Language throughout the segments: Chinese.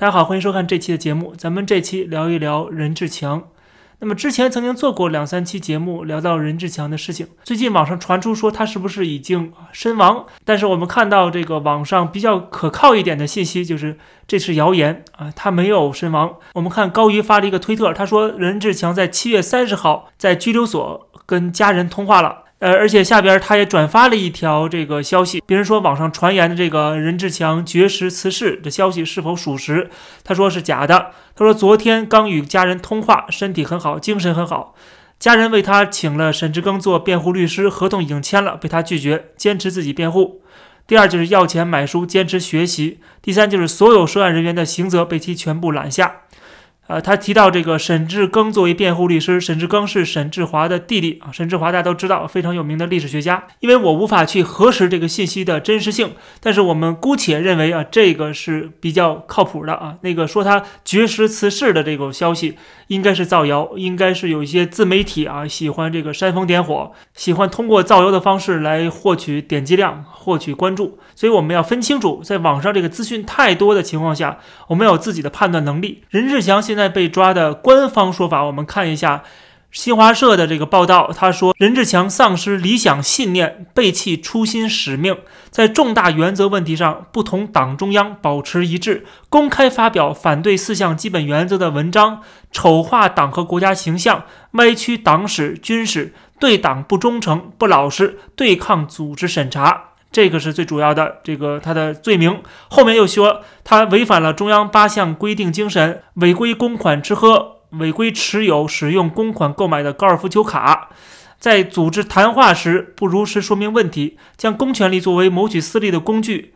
大家好，欢迎收看这期的节目。咱们这期聊一聊任志强。那么之前曾经做过两三期节目，聊到任志强的事情。最近网上传出说他是不是已经身亡？但是我们看到这个网上比较可靠一点的信息，就是这是谣言啊，他没有身亡。我们看高瑜发了一个推特，他说任志强在七月三十号在拘留所跟家人通话了。呃，而且下边他也转发了一条这个消息，别人说网上传言的这个任志强绝食辞世的消息是否属实？他说是假的。他说昨天刚与家人通话，身体很好，精神很好。家人为他请了沈志庚做辩护律师，合同已经签了，被他拒绝，坚持自己辩护。第二就是要钱买书，坚持学习。第三就是所有涉案人员的刑责被其全部揽下。呃，他提到这个沈志庚作为辩护律师，沈志庚是沈志华的弟弟啊。沈志华大家都知道，非常有名的历史学家。因为我无法去核实这个信息的真实性，但是我们姑且认为啊，这个是比较靠谱的啊。那个说他绝食辞世的这个消息，应该是造谣，应该是有一些自媒体啊喜欢这个煽风点火，喜欢通过造谣的方式来获取点击量、获取关注。所以我们要分清楚，在网上这个资讯太多的情况下，我们有自己的判断能力。任志强现在。在被抓的官方说法，我们看一下新华社的这个报道。他说，任志强丧失理想信念，背弃初心使命，在重大原则问题上不同党中央保持一致，公开发表反对四项基本原则的文章，丑化党和国家形象，歪曲党史军史，对党不忠诚不老实，对抗组织审查。这个是最主要的，这个他的罪名后面又说他违反了中央八项规定精神，违规公款吃喝，违规持有使用公款购买的高尔夫球卡，在组织谈话时不如实说明问题，将公权力作为谋取私利的工具。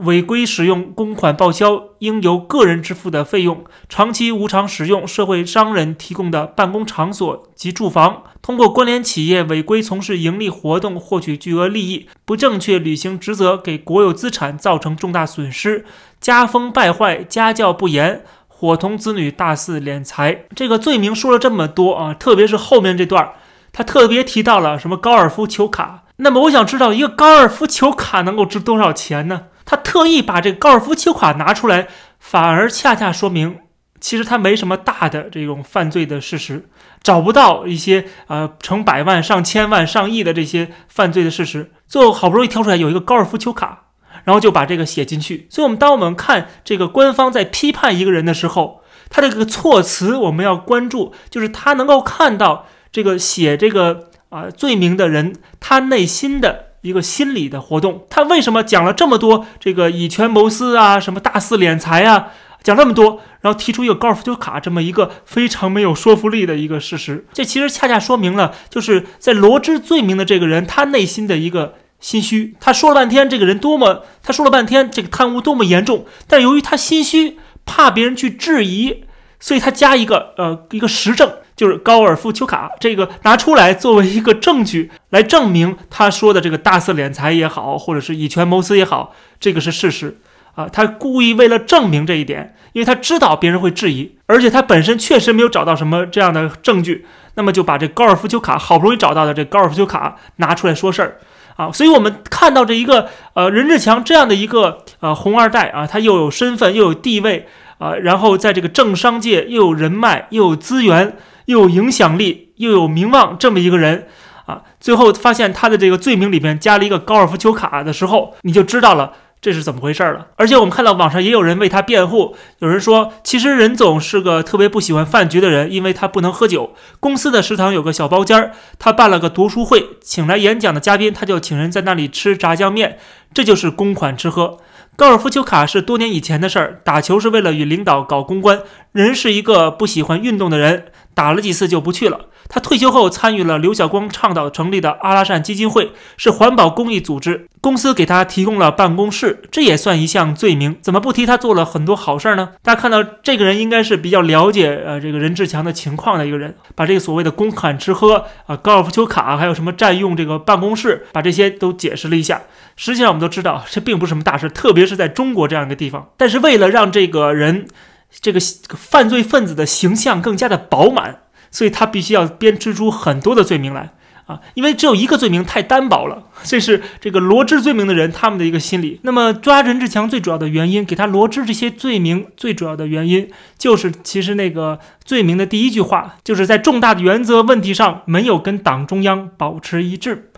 违规使用公款报销应由个人支付的费用，长期无偿使用社会商人提供的办公场所及住房，通过关联企业违规从事盈利活动获取巨额利益，不正确履行职责给国有资产造成重大损失，家风败坏，家教不严，伙同子女大肆敛财。这个罪名说了这么多啊，特别是后面这段，他特别提到了什么高尔夫球卡。那么我想知道，一个高尔夫球卡能够值多少钱呢？他特意把这个高尔夫球卡拿出来，反而恰恰说明，其实他没什么大的这种犯罪的事实，找不到一些呃成百万、上千万、上亿的这些犯罪的事实。最后好不容易挑出来有一个高尔夫球卡，然后就把这个写进去。所以，我们当我们看这个官方在批判一个人的时候，他这个措辞我们要关注，就是他能够看到这个写这个啊罪名的人他内心的。一个心理的活动，他为什么讲了这么多这个以权谋私啊，什么大肆敛财啊，讲这么多，然后提出一个高尔夫球卡这么一个非常没有说服力的一个事实，这其实恰恰说明了，就是在罗织罪名的这个人他内心的一个心虚。他说了半天这个人多么，他说了半天这个贪污多么严重，但由于他心虚，怕别人去质疑，所以他加一个呃一个实证。就是高尔夫球卡，这个拿出来作为一个证据来证明他说的这个大肆敛财也好，或者是以权谋私也好，这个是事实啊。他故意为了证明这一点，因为他知道别人会质疑，而且他本身确实没有找到什么这样的证据，那么就把这高尔夫球卡好不容易找到的这高尔夫球卡拿出来说事儿啊。所以我们看到这一个呃任志强这样的一个呃红二代啊，他又有身份又有地位啊，然后在这个政商界又有人脉又有资源。又有影响力又有名望，这么一个人啊，最后发现他的这个罪名里面加了一个高尔夫球卡的时候，你就知道了这是怎么回事了。而且我们看到网上也有人为他辩护，有人说其实任总是个特别不喜欢饭局的人，因为他不能喝酒。公司的食堂有个小包间儿，他办了个读书会，请来演讲的嘉宾，他就请人在那里吃炸酱面，这就是公款吃喝。高尔夫球卡是多年以前的事儿，打球是为了与领导搞公关。人是一个不喜欢运动的人。打了几次就不去了。他退休后参与了刘晓光倡导成立的阿拉善基金会，是环保公益组织。公司给他提供了办公室，这也算一项罪名。怎么不提他做了很多好事儿呢？大家看到这个人应该是比较了解呃这个任志强的情况的一个人，把这个所谓的公款吃喝啊、高尔夫球卡，还有什么占用这个办公室，把这些都解释了一下。实际上我们都知道，这并不是什么大事，特别是在中国这样一个地方。但是为了让这个人。这个犯罪分子的形象更加的饱满，所以他必须要编织出很多的罪名来啊，因为只有一个罪名太单薄了，这是这个罗织罪名的人他们的一个心理。那么抓任志强最主要的原因，给他罗织这些罪名最主要的原因，就是其实那个罪名的第一句话，就是在重大的原则问题上没有跟党中央保持一致，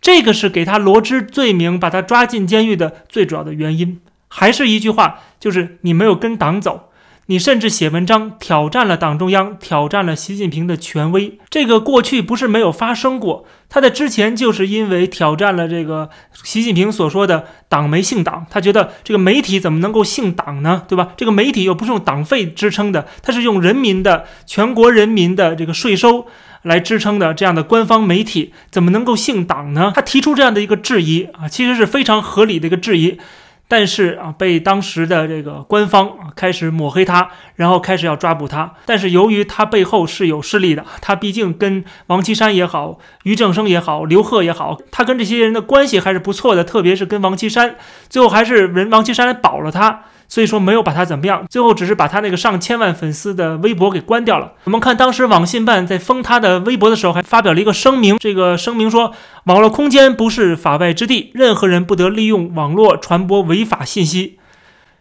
这个是给他罗织罪名、把他抓进监狱的最主要的原因。还是一句话，就是你没有跟党走。你甚至写文章挑战了党中央，挑战了习近平的权威。这个过去不是没有发生过，他在之前就是因为挑战了这个习近平所说的“党没姓党”，他觉得这个媒体怎么能够姓党呢？对吧？这个媒体又不是用党费支撑的，它是用人民的、全国人民的这个税收来支撑的，这样的官方媒体怎么能够姓党呢？他提出这样的一个质疑啊，其实是非常合理的一个质疑。但是啊，被当时的这个官方啊开始抹黑他，然后开始要抓捕他。但是由于他背后是有势力的，他毕竟跟王岐山也好、于正声也好、刘贺也好，他跟这些人的关系还是不错的。特别是跟王岐山，最后还是人王岐山保了他。所以说没有把他怎么样，最后只是把他那个上千万粉丝的微博给关掉了。我们看当时网信办在封他的微博的时候，还发表了一个声明。这个声明说，网络空间不是法外之地，任何人不得利用网络传播违法信息。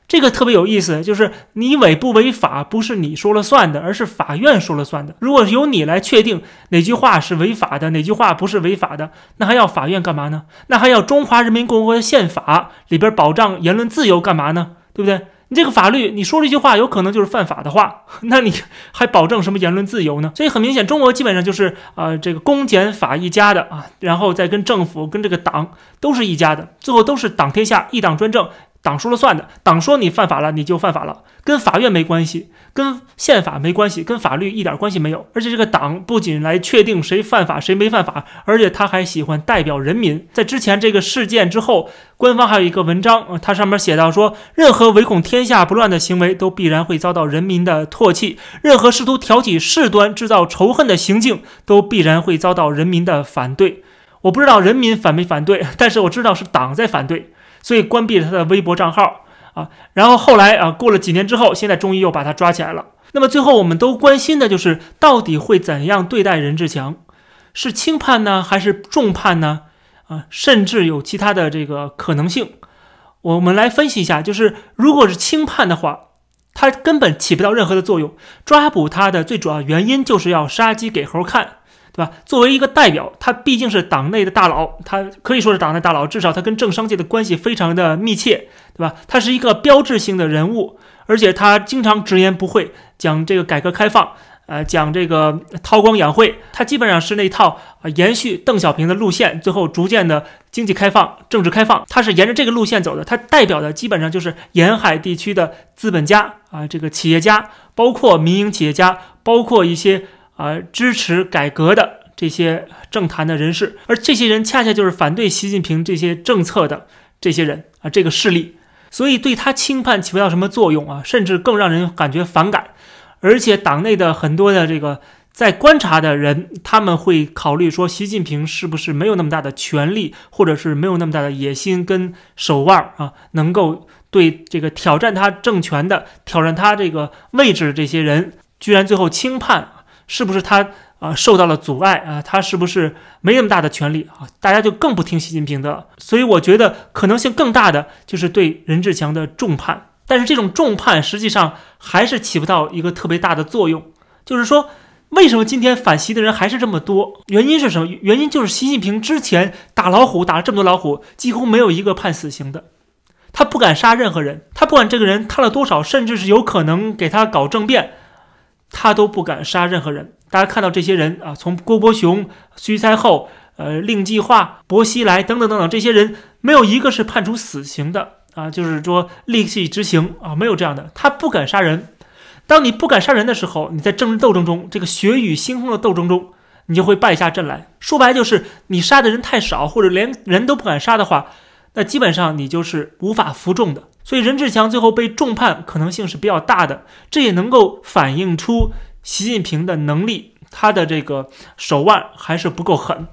这个特别有意思，就是你违不违法，不是你说了算的，而是法院说了算的。如果由你来确定哪句话是违法的，哪句话不是违法的，那还要法院干嘛呢？那还要中华人民共和国的宪法里边保障言论自由干嘛呢？对不对？你这个法律，你说这句话有可能就是犯法的话，那你还保证什么言论自由呢？所以很明显，中国基本上就是啊，这个公检法一家的啊，然后再跟政府、跟这个党都是一家的，最后都是党天下，一党专政。党说了算的，党说你犯法了，你就犯法了，跟法院没关系，跟宪法没关系，跟法律一点关系没有。而且这个党不仅来确定谁犯法谁没犯法，而且他还喜欢代表人民。在之前这个事件之后，官方还有一个文章，它上面写到说，任何唯恐天下不乱的行为都必然会遭到人民的唾弃，任何试图挑起事端、制造仇恨的行径都必然会遭到人民的反对。我不知道人民反没反对，但是我知道是党在反对。所以关闭了他的微博账号啊，然后后来啊，过了几年之后，现在终于又把他抓起来了。那么最后我们都关心的就是，到底会怎样对待任志强？是轻判呢，还是重判呢？啊，甚至有其他的这个可能性。我们来分析一下，就是如果是轻判的话，他根本起不到任何的作用。抓捕他的最主要原因就是要杀鸡给猴看。对吧？作为一个代表，他毕竟是党内的大佬，他可以说是党内大佬，至少他跟政商界的关系非常的密切，对吧？他是一个标志性的人物，而且他经常直言不讳，讲这个改革开放，呃，讲这个韬光养晦，他基本上是那套啊延续邓小平的路线，最后逐渐的经济开放、政治开放，他是沿着这个路线走的。他代表的基本上就是沿海地区的资本家啊，这个企业家，包括民营企业家，包括一些。啊，支持改革的这些政坛的人士，而这些人恰恰就是反对习近平这些政策的这些人啊，这个势力，所以对他轻判起不到什么作用啊，甚至更让人感觉反感。而且党内的很多的这个在观察的人，他们会考虑说，习近平是不是没有那么大的权力，或者是没有那么大的野心跟手腕啊，能够对这个挑战他政权的、挑战他这个位置的这些人，居然最后轻判。是不是他啊受到了阻碍啊？他是不是没那么大的权利啊？大家就更不听习近平的。所以我觉得可能性更大的就是对任志强的重判。但是这种重判实际上还是起不到一个特别大的作用。就是说，为什么今天反习的人还是这么多？原因是什么？原因就是习近平之前打老虎打了这么多老虎，几乎没有一个判死刑的。他不敢杀任何人，他不管这个人贪了多少，甚至是有可能给他搞政变。他都不敢杀任何人。大家看到这些人啊，从郭伯雄、徐才厚、呃令计划、薄熙来等等等等，这些人没有一个是判处死刑的啊，就是说立即执行啊，没有这样的。他不敢杀人。当你不敢杀人的时候，你在政治斗争中，这个血雨腥风的斗争中，你就会败下阵来。说白就是你杀的人太少，或者连人都不敢杀的话，那基本上你就是无法服众的。所以任志强最后被重判可能性是比较大的，这也能够反映出习近平的能力，他的这个手腕还是不够狠。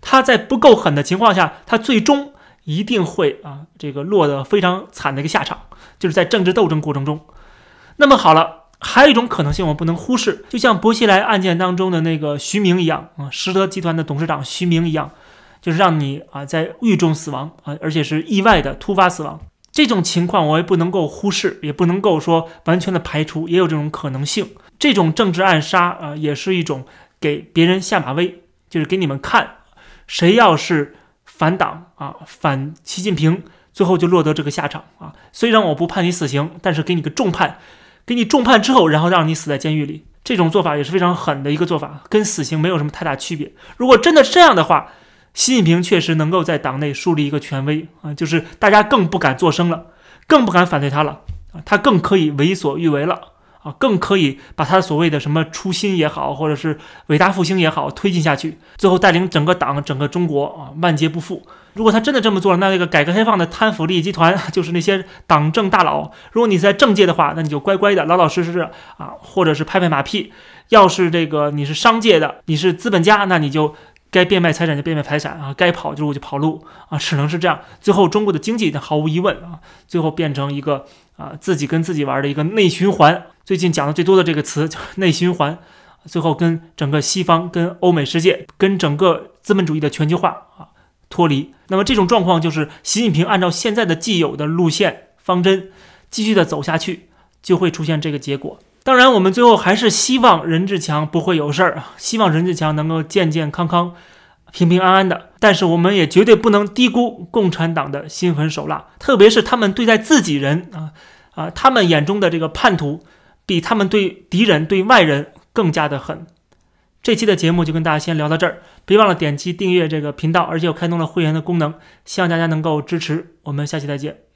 他在不够狠的情况下，他最终一定会啊，这个落得非常惨的一个下场，就是在政治斗争过程中。那么好了，还有一种可能性，我不能忽视，就像薄熙来案件当中的那个徐明一样啊，实德集团的董事长徐明一样，就是让你啊在狱中死亡啊，而且是意外的突发死亡。这种情况我也不能够忽视，也不能够说完全的排除，也有这种可能性。这种政治暗杀啊，也是一种给别人下马威，就是给你们看，谁要是反党啊，反习近平，最后就落得这个下场啊。虽然我不判你死刑，但是给你个重判。给你重判之后，然后让你死在监狱里，这种做法也是非常狠的一个做法，跟死刑没有什么太大区别。如果真的这样的话，习近平确实能够在党内树立一个权威啊，就是大家更不敢作声了，更不敢反对他了啊，他更可以为所欲为了。啊，更可以把他所谓的什么初心也好，或者是伟大复兴也好推进下去，最后带领整个党、整个中国啊万劫不复。如果他真的这么做了，那那个改革开放的贪腐利益集团 就是那些党政大佬。如果你在政界的话，那你就乖乖的、老老实实啊，或者是拍拍马屁；要是这个你是商界的，你是资本家，那你就。该变卖财产就变卖财产啊，该跑路就跑路啊，只能是这样。最后，中国的经济毫无疑问啊，最后变成一个啊自己跟自己玩的一个内循环。最近讲的最多的这个词叫 内循环，最后跟整个西方、跟欧美世界、跟整个资本主义的全球化啊脱离。那么这种状况就是习近平按照现在的既有的路线方针继续的走下去，就会出现这个结果。当然，我们最后还是希望任志强不会有事儿啊，希望任志强能够健健康康、平平安安的。但是，我们也绝对不能低估共产党的心狠手辣，特别是他们对待自己人啊啊，他们眼中的这个叛徒，比他们对敌人、对外人更加的狠。这期的节目就跟大家先聊到这儿，别忘了点击订阅这个频道，而且我开通了会员的功能，希望大家能够支持。我们下期再见。